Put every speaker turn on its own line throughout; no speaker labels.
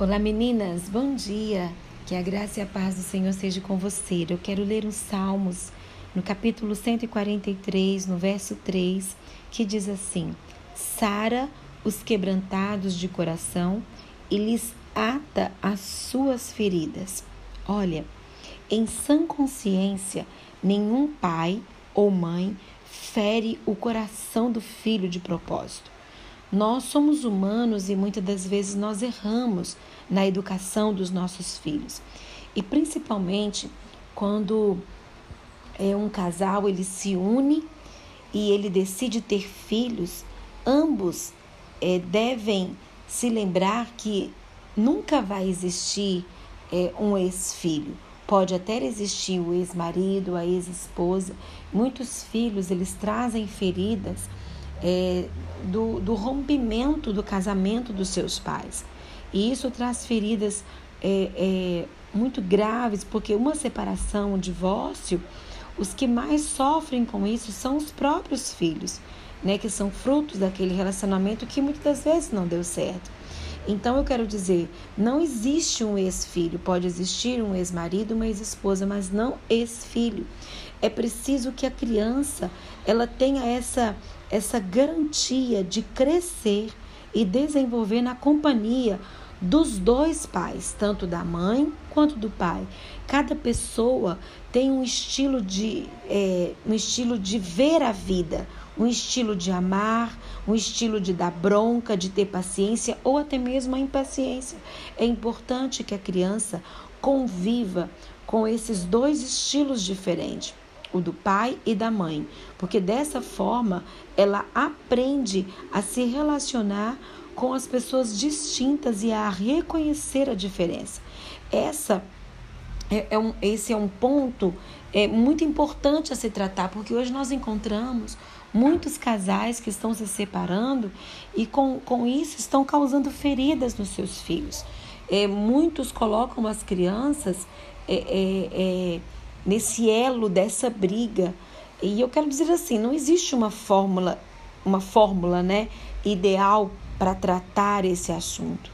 Olá meninas, bom dia. Que a graça e a paz do Senhor seja com você. Eu quero ler os Salmos no capítulo 143, no verso 3, que diz assim: Sara os quebrantados de coração e lhes ata as suas feridas. Olha, em sã consciência, nenhum pai ou mãe fere o coração do filho de propósito. Nós somos humanos e muitas das vezes nós erramos na educação dos nossos filhos. E principalmente quando é um casal, ele se une e ele decide ter filhos, ambos é, devem se lembrar que nunca vai existir é, um ex-filho. Pode até existir o ex-marido, a ex-esposa. Muitos filhos eles trazem feridas é, do, do rompimento do casamento dos seus pais. E isso traz feridas é, é, muito graves, porque uma separação, um divórcio, os que mais sofrem com isso são os próprios filhos, né, que são frutos daquele relacionamento que muitas das vezes não deu certo. Então eu quero dizer, não existe um ex-filho, pode existir um ex-marido, uma ex-esposa, mas não ex-filho. É preciso que a criança ela tenha essa essa garantia de crescer e desenvolver na companhia dos dois pais, tanto da mãe quanto do pai. Cada pessoa tem um estilo de é, um estilo de ver a vida, um estilo de amar, um estilo de dar bronca, de ter paciência ou até mesmo a impaciência. É importante que a criança conviva com esses dois estilos diferentes o do pai e da mãe, porque dessa forma ela aprende a se relacionar com as pessoas distintas e a reconhecer a diferença. Essa é, é um, esse é um ponto é, muito importante a se tratar, porque hoje nós encontramos muitos casais que estão se separando e com, com isso estão causando feridas nos seus filhos. É, muitos colocam as crianças é, é, é nesse elo dessa briga. E eu quero dizer assim, não existe uma fórmula, uma fórmula, né, ideal para tratar esse assunto.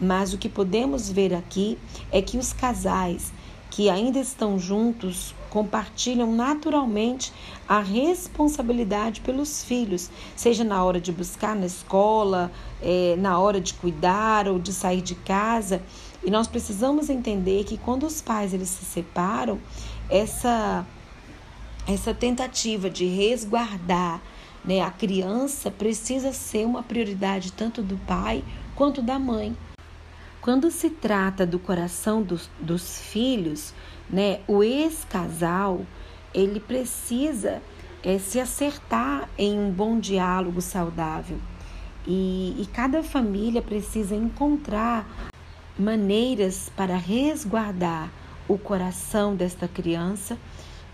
Mas o que podemos ver aqui é que os casais que ainda estão juntos compartilham naturalmente a responsabilidade pelos filhos, seja na hora de buscar na escola, é, na hora de cuidar ou de sair de casa. E nós precisamos entender que quando os pais eles se separam, essa essa tentativa de resguardar né, a criança precisa ser uma prioridade tanto do pai quanto da mãe. Quando se trata do coração dos, dos filhos, né, o ex-casal ele precisa é, se acertar em um bom diálogo saudável. E, e cada família precisa encontrar maneiras para resguardar o coração desta criança,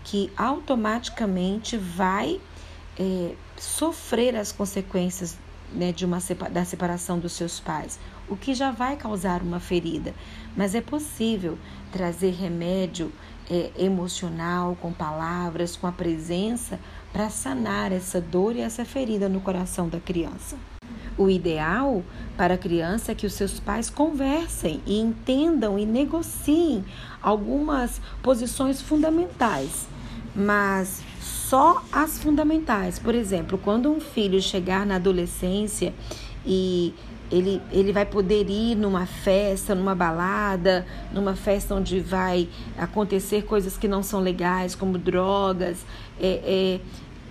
que automaticamente vai é, sofrer as consequências né, de uma da separação dos seus pais, o que já vai causar uma ferida. Mas é possível trazer remédio é, emocional, com palavras, com a presença, para sanar essa dor e essa ferida no coração da criança. O ideal para a criança é que os seus pais conversem e entendam e negociem algumas posições fundamentais, mas só as fundamentais. Por exemplo, quando um filho chegar na adolescência e ele, ele vai poder ir numa festa, numa balada, numa festa onde vai acontecer coisas que não são legais, como drogas. É,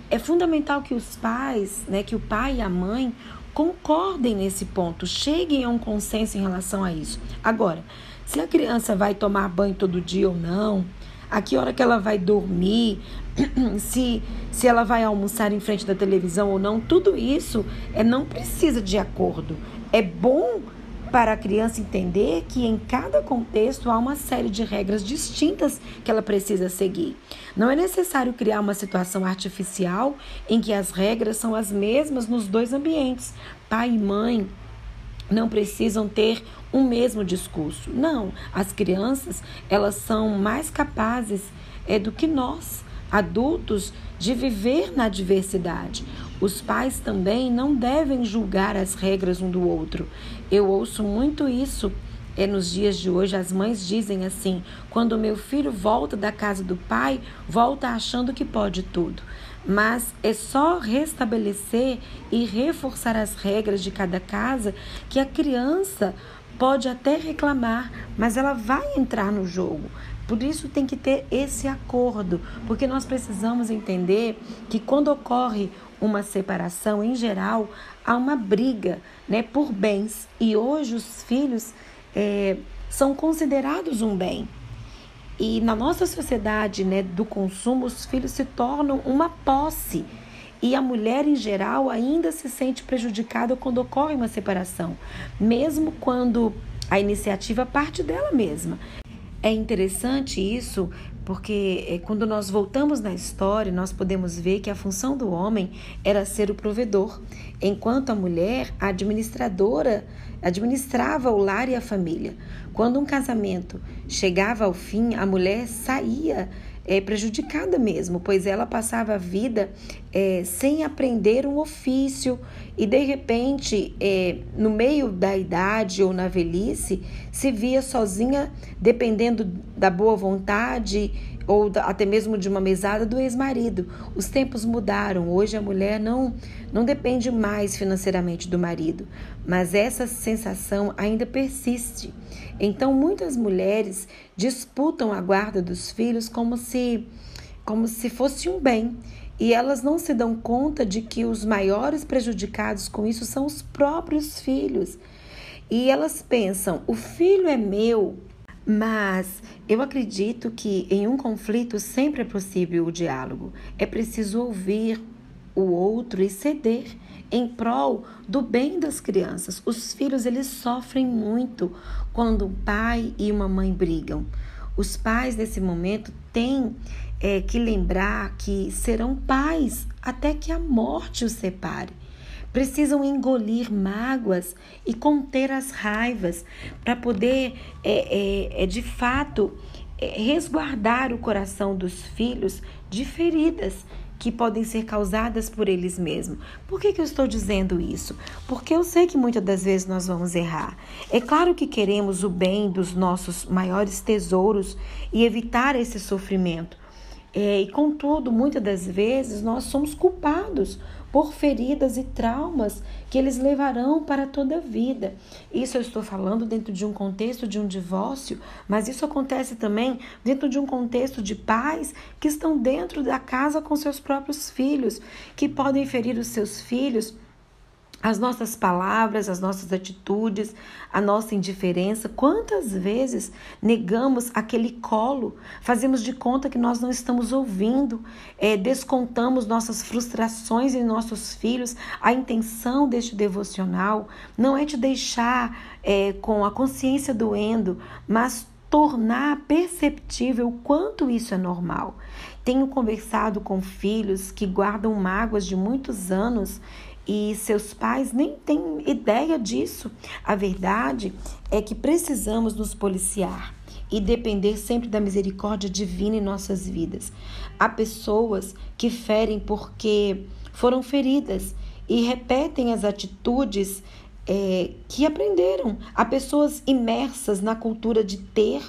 é, é fundamental que os pais, né, que o pai e a mãe concordem nesse ponto, cheguem a um consenso em relação a isso. Agora, se a criança vai tomar banho todo dia ou não, a que hora que ela vai dormir, se, se ela vai almoçar em frente da televisão ou não, tudo isso é não precisa de acordo. É bom para a criança entender que em cada contexto há uma série de regras distintas que ela precisa seguir. Não é necessário criar uma situação artificial em que as regras são as mesmas nos dois ambientes. Pai e mãe não precisam ter o mesmo discurso. Não, as crianças, elas são mais capazes é do que nós, adultos, de viver na diversidade. Os pais também não devem julgar as regras um do outro. Eu ouço muito isso é, nos dias de hoje, as mães dizem assim: quando meu filho volta da casa do pai, volta achando que pode tudo. Mas é só restabelecer e reforçar as regras de cada casa que a criança pode até reclamar, mas ela vai entrar no jogo. Por isso tem que ter esse acordo, porque nós precisamos entender que quando ocorre uma separação, em geral, há uma briga né, por bens. E hoje os filhos é, são considerados um bem. E na nossa sociedade né, do consumo, os filhos se tornam uma posse. E a mulher, em geral, ainda se sente prejudicada quando ocorre uma separação, mesmo quando a iniciativa parte dela mesma. É interessante isso porque é, quando nós voltamos na história, nós podemos ver que a função do homem era ser o provedor, enquanto a mulher, a administradora, administrava o lar e a família. Quando um casamento chegava ao fim, a mulher saía é, prejudicada mesmo, pois ela passava a vida é, sem aprender um ofício e de repente, é, no meio da idade ou na velhice, se via sozinha, dependendo da boa vontade ou até mesmo de uma mesada do ex-marido. Os tempos mudaram. Hoje a mulher não não depende mais financeiramente do marido, mas essa sensação ainda persiste. Então muitas mulheres disputam a guarda dos filhos como se como se fosse um bem. E elas não se dão conta de que os maiores prejudicados com isso são os próprios filhos. E elas pensam: o filho é meu, mas eu acredito que em um conflito sempre é possível o diálogo. É preciso ouvir o outro e ceder em prol do bem das crianças. Os filhos eles sofrem muito quando um pai e uma mãe brigam. Os pais nesse momento têm é, que lembrar que serão pais até que a morte os separe precisam engolir mágoas e conter as raivas para poder, é, é, é, de fato, é, resguardar o coração dos filhos de feridas que podem ser causadas por eles mesmos. Por que, que eu estou dizendo isso? Porque eu sei que muitas das vezes nós vamos errar. É claro que queremos o bem dos nossos maiores tesouros e evitar esse sofrimento. É, e contudo, muitas das vezes nós somos culpados por feridas e traumas que eles levarão para toda a vida. Isso eu estou falando dentro de um contexto de um divórcio, mas isso acontece também dentro de um contexto de pais que estão dentro da casa com seus próprios filhos, que podem ferir os seus filhos as nossas palavras, as nossas atitudes, a nossa indiferença. Quantas vezes negamos aquele colo, fazemos de conta que nós não estamos ouvindo, é, descontamos nossas frustrações em nossos filhos. A intenção deste devocional não é te deixar é, com a consciência doendo, mas tornar perceptível o quanto isso é normal. Tenho conversado com filhos que guardam mágoas de muitos anos e seus pais nem têm ideia disso. A verdade é que precisamos nos policiar e depender sempre da misericórdia divina em nossas vidas. Há pessoas que ferem porque foram feridas e repetem as atitudes é, que aprenderam. Há pessoas imersas na cultura de ter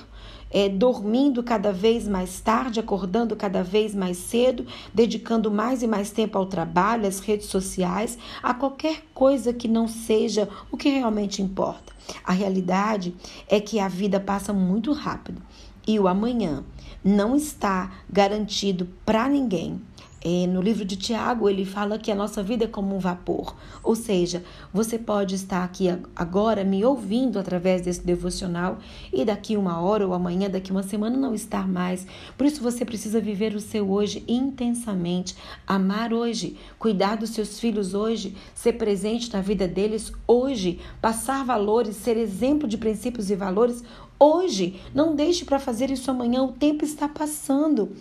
é, dormindo cada vez mais tarde, acordando cada vez mais cedo, dedicando mais e mais tempo ao trabalho, às redes sociais, a qualquer coisa que não seja o que realmente importa. A realidade é que a vida passa muito rápido e o amanhã não está garantido para ninguém. No livro de Tiago, ele fala que a nossa vida é como um vapor. Ou seja, você pode estar aqui agora me ouvindo através desse devocional e daqui uma hora ou amanhã, daqui uma semana, não estar mais. Por isso você precisa viver o seu hoje intensamente, amar hoje, cuidar dos seus filhos hoje, ser presente na vida deles hoje, passar valores, ser exemplo de princípios e valores hoje. Não deixe para fazer isso amanhã, o tempo está passando.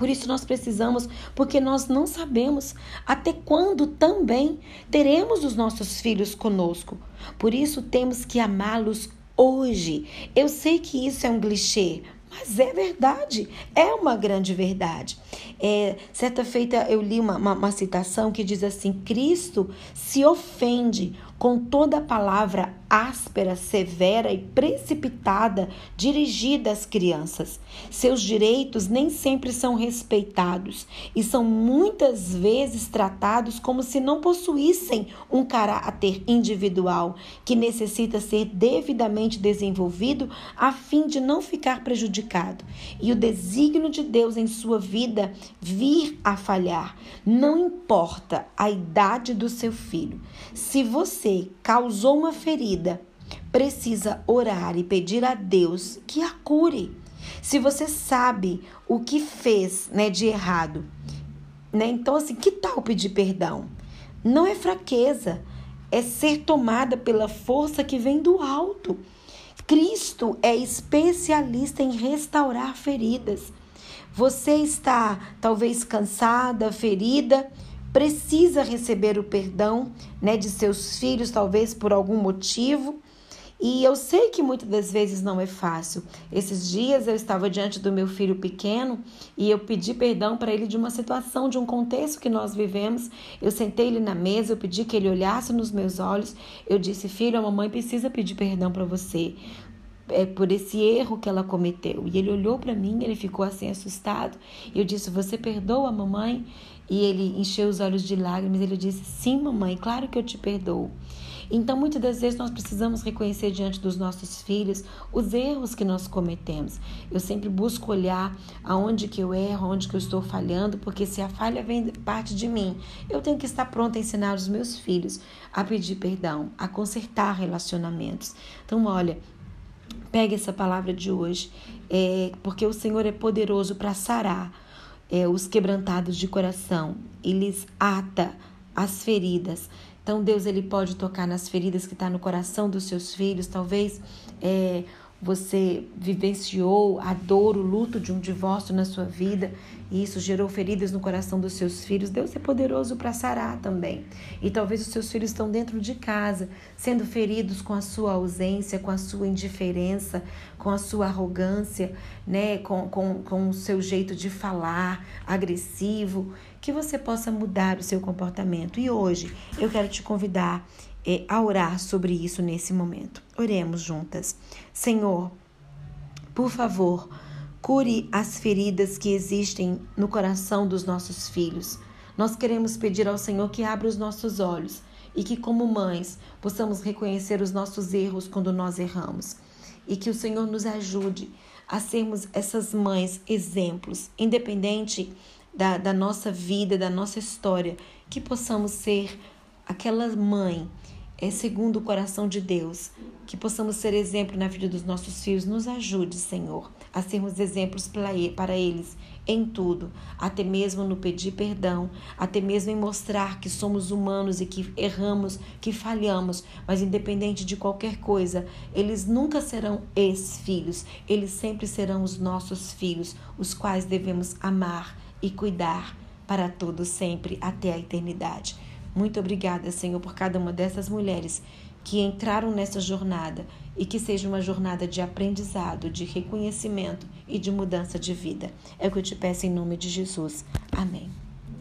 Por isso nós precisamos, porque nós não sabemos até quando também teremos os nossos filhos conosco. Por isso temos que amá-los hoje. Eu sei que isso é um clichê, mas é verdade, é uma grande verdade. É, certa feita eu li uma, uma, uma citação que diz assim: Cristo se ofende com toda palavra áspera, severa e precipitada dirigida às crianças. Seus direitos nem sempre são respeitados e são muitas vezes tratados como se não possuíssem um caráter individual que necessita ser devidamente desenvolvido a fim de não ficar prejudicado e o desígnio de Deus em sua vida vir a falhar. Não importa a idade do seu filho. Se você causou uma ferida, precisa orar e pedir a Deus que a cure. Se você sabe o que fez né, de errado, né? Então, assim, que tal pedir perdão? Não é fraqueza, é ser tomada pela força que vem do alto. Cristo é especialista em restaurar feridas. Você está talvez cansada, ferida, precisa receber o perdão, né, de seus filhos, talvez por algum motivo. E eu sei que muitas das vezes não é fácil. Esses dias eu estava diante do meu filho pequeno e eu pedi perdão para ele de uma situação, de um contexto que nós vivemos. Eu sentei ele na mesa, eu pedi que ele olhasse nos meus olhos. Eu disse: Filho, a mamãe precisa pedir perdão para você. É por esse erro que ela cometeu. E ele olhou para mim, ele ficou assim assustado. Eu disse: Você perdoa a mamãe? E ele encheu os olhos de lágrimas. Ele disse: Sim, mamãe, claro que eu te perdoo. Então, muitas das vezes, nós precisamos reconhecer diante dos nossos filhos os erros que nós cometemos. Eu sempre busco olhar aonde que eu erro, aonde que eu estou falhando, porque se a falha vem parte de mim, eu tenho que estar pronta a ensinar os meus filhos a pedir perdão, a consertar relacionamentos. Então, olha, pegue essa palavra de hoje, é, porque o Senhor é poderoso para sarar é, os quebrantados de coração, eles ata as feridas. Então Deus ele pode tocar nas feridas que está no coração dos seus filhos, talvez é, você vivenciou a dor, o luto de um divórcio na sua vida e isso gerou feridas no coração dos seus filhos. Deus é poderoso para sarar também. E talvez os seus filhos estão dentro de casa, sendo feridos com a sua ausência, com a sua indiferença, com a sua arrogância, né? com, com, com o seu jeito de falar agressivo. Que você possa mudar o seu comportamento. E hoje eu quero te convidar é, a orar sobre isso nesse momento. Oremos juntas. Senhor, por favor, cure as feridas que existem no coração dos nossos filhos. Nós queremos pedir ao Senhor que abra os nossos olhos e que, como mães, possamos reconhecer os nossos erros quando nós erramos. E que o Senhor nos ajude a sermos essas mães exemplos, independente da, da nossa vida, da nossa história, que possamos ser aquela mãe é segundo o coração de Deus, que possamos ser exemplo na vida dos nossos filhos. Nos ajude, Senhor, a sermos exemplos para eles em tudo, até mesmo no pedir perdão, até mesmo em mostrar que somos humanos e que erramos, que falhamos, mas independente de qualquer coisa, eles nunca serão ex-filhos, eles sempre serão os nossos filhos, os quais devemos amar e cuidar para todo sempre até a eternidade. Muito obrigada, Senhor, por cada uma dessas mulheres que entraram nessa jornada e que seja uma jornada de aprendizado, de reconhecimento e de mudança de vida. É o que eu te peço em nome de Jesus. Amém.